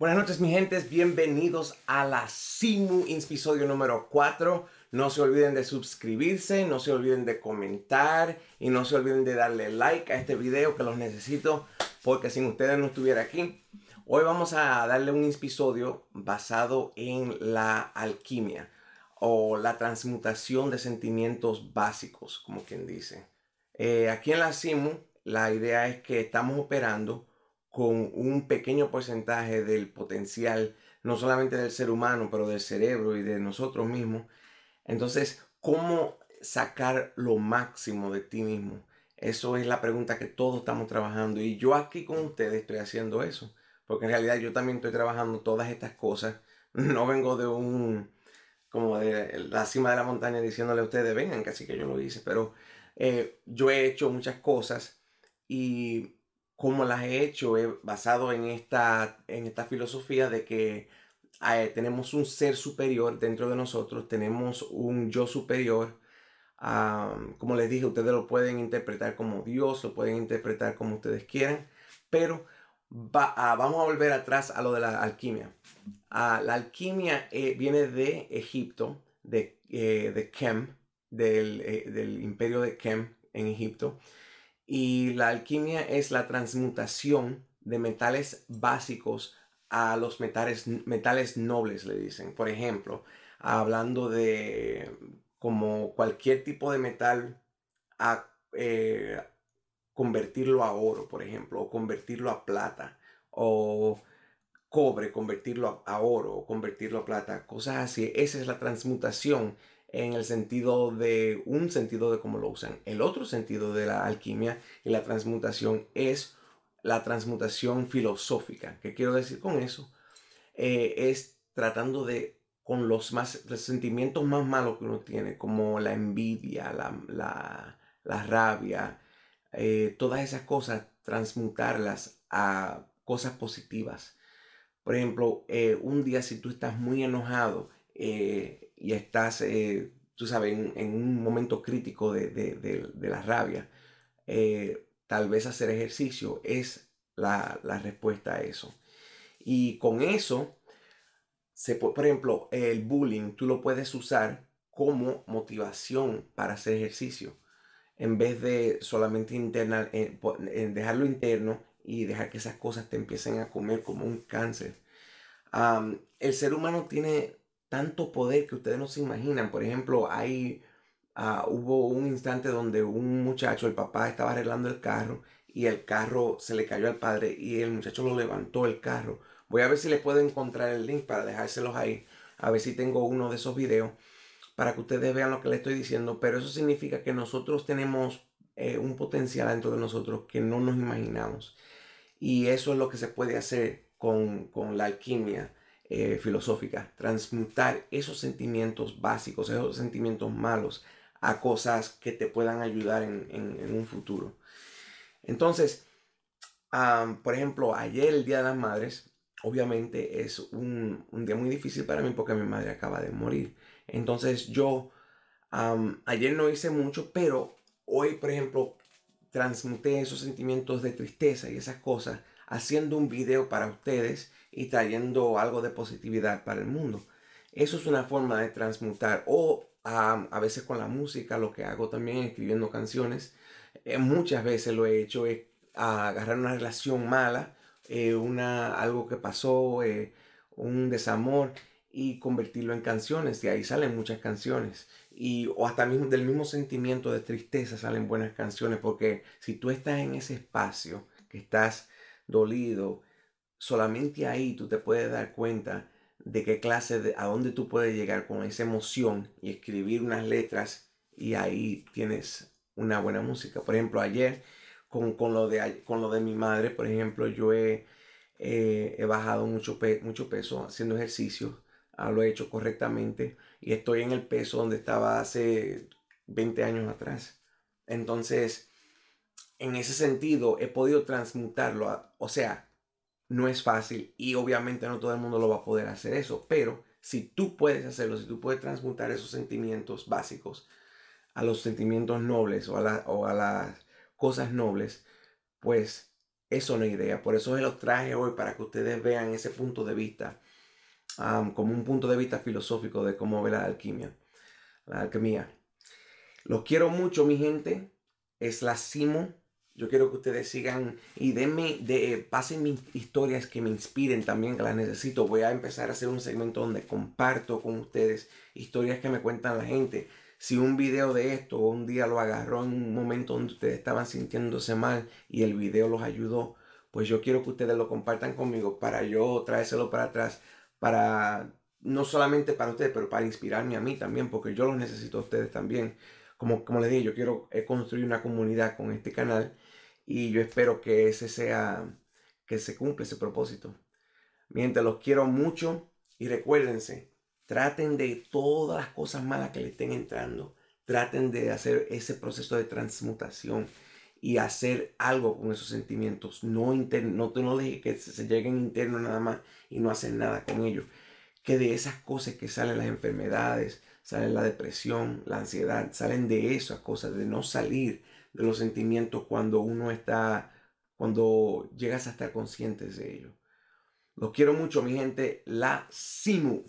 Buenas noches, mi gente. Bienvenidos a la Simu episodio número 4. No se olviden de suscribirse, no se olviden de comentar y no se olviden de darle like a este video que los necesito porque sin ustedes no estuviera aquí. Hoy vamos a darle un episodio basado en la alquimia o la transmutación de sentimientos básicos, como quien dice. Eh, aquí en la Simu, la idea es que estamos operando con un pequeño porcentaje del potencial, no solamente del ser humano, pero del cerebro y de nosotros mismos. Entonces, ¿cómo sacar lo máximo de ti mismo? Eso es la pregunta que todos estamos trabajando y yo aquí con ustedes estoy haciendo eso, porque en realidad yo también estoy trabajando todas estas cosas. No vengo de un, como de la cima de la montaña diciéndole a ustedes, vengan, casi que yo lo hice, pero eh, yo he hecho muchas cosas y como las he hecho, he basado en esta, en esta filosofía de que eh, tenemos un ser superior dentro de nosotros, tenemos un yo superior. como les dije, ustedes lo pueden interpretar como Dios, lo pueden interpretar como ustedes quieran, pero ah, vamos a volver atrás a lo de la alquimia. Ah, la alquimia eh, viene de Egipto, de, eh, de Kem, del, del imperio de Kem en Egipto. Y la alquimia es la transmutación de metales básicos a los metales, metales nobles, le dicen. Por ejemplo, hablando de como cualquier tipo de metal a eh, convertirlo a oro, por ejemplo, o convertirlo a plata, o cobre, convertirlo a, a oro, o convertirlo a plata, cosas así. Esa es la transmutación en el sentido de un sentido de cómo lo usan. El otro sentido de la alquimia y la transmutación es la transmutación filosófica. ¿Qué quiero decir con eso? Eh, es tratando de con los más sentimientos más malos que uno tiene, como la envidia, la, rabia, eh, todas esas cosas, transmutarlas a cosas positivas. Por ejemplo, eh, un día si tú estás muy enojado, y estás, eh, tú sabes, en, un momento crítico de, la rabia, eh, tal vez hacer ejercicio es la, respuesta a eso. Y con eso, se, por ejemplo, el bullying, tú lo puedes usar como motivación para hacer ejercicio. En vez de solamente interna, eh, dejarlo interno y dejar que esas cosas te empiecen a comer como un cáncer. el ser humano tiene tanto poder que ustedes no se imaginan. Por ejemplo, hay, ah, hubo un instante donde un muchacho, el papá estaba arreglando el carro y el carro se le cayó al padre y el muchacho lo levantó el carro. Voy a ver si les puedo encontrar el link para dejárselos ahí. A ver si tengo uno de esos videos para que ustedes vean lo que les estoy diciendo. Pero eso significa que nosotros tenemos eh, un potencial dentro de nosotros que no nos imaginamos. Y eso es lo que se puede hacer con, con la alquimia eh, filosófica, transmutar esos sentimientos básicos, esos sentimientos malos a cosas que te puedan ayudar en, un futuro. Entonces, por ejemplo, ayer el Día de las Madres, obviamente es un, día muy difícil para mí porque mi madre acaba de morir. Entonces yo ayer no hice mucho, pero hoy, por ejemplo, transmuté esos sentimientos de tristeza y esas cosas haciendo un video para ustedes y trayendo algo de positividad para el mundo. Eso es una forma de transmutar o a veces con la música, lo que hago también escribiendo canciones. Eh, muchas veces lo he hecho es agarrar una relación mala, eh, una, algo que pasó, eh, un desamor y convertirlo en canciones. Y ahí salen muchas canciones. Y, o hasta mismo, del mismo sentimiento de tristeza salen buenas canciones. Porque si tú estás en ese espacio, que estás dolido, solamente ahí tú te puedes dar cuenta de qué clase de, a dónde tú puedes llegar con esa emoción y escribir unas letras y ahí tienes una buena música. Por ejemplo, ayer con, lo, de, con lo de mi madre, por ejemplo, yo he, he bajado mucho, mucho peso haciendo ejercicio, ah, lo he hecho correctamente y estoy en el peso donde estaba hace 20 años atrás. Entonces, en ese sentido, he podido transmutarlo, o sea, no es fácil y obviamente no todo el mundo lo va a poder hacer eso, pero si tú puedes hacerlo, si tú puedes transmutar esos sentimientos básicos a los sentimientos nobles o a, las cosas nobles, pues eso no es idea. Por eso se los traje hoy para que ustedes vean ese punto de vista, como un punto de vista filosófico de cómo ve la alquimia, la alquimia. Los quiero mucho, mi gente. Es la Simo. Yo quiero que ustedes sigan y denme, de, pasen mis historias que me inspiren también, que las necesito. Voy a empezar a hacer un segmento donde comparto con ustedes historias que me cuentan la gente. Si un video de esto un día lo agarró en un momento donde ustedes estaban sintiéndose mal y el video los ayudó, pues yo quiero que ustedes lo compartan conmigo para yo traérselo para atrás, para no solamente para ustedes, pero para inspirarme a mí también, porque yo los necesito a ustedes también. Como, como les dije, yo quiero eh, construir una comunidad con este canal y yo espero que ese sea, que se cumpla ese propósito. Mientras los quiero mucho y recuérdense, traten de todas las cosas malas que le estén entrando, traten de hacer ese proceso de transmutación y hacer algo con esos sentimientos. No, no, no dejes que se, lleguen internos nada más y no hacen nada con ellos. Que de esas cosas que salen las enfermedades, salen la depresión, la ansiedad, salen de esas cosas, de no salir de los sentimientos cuando uno está, cuando llegas a estar conscientes de ello. Los quiero mucho, mi gente. La Simu.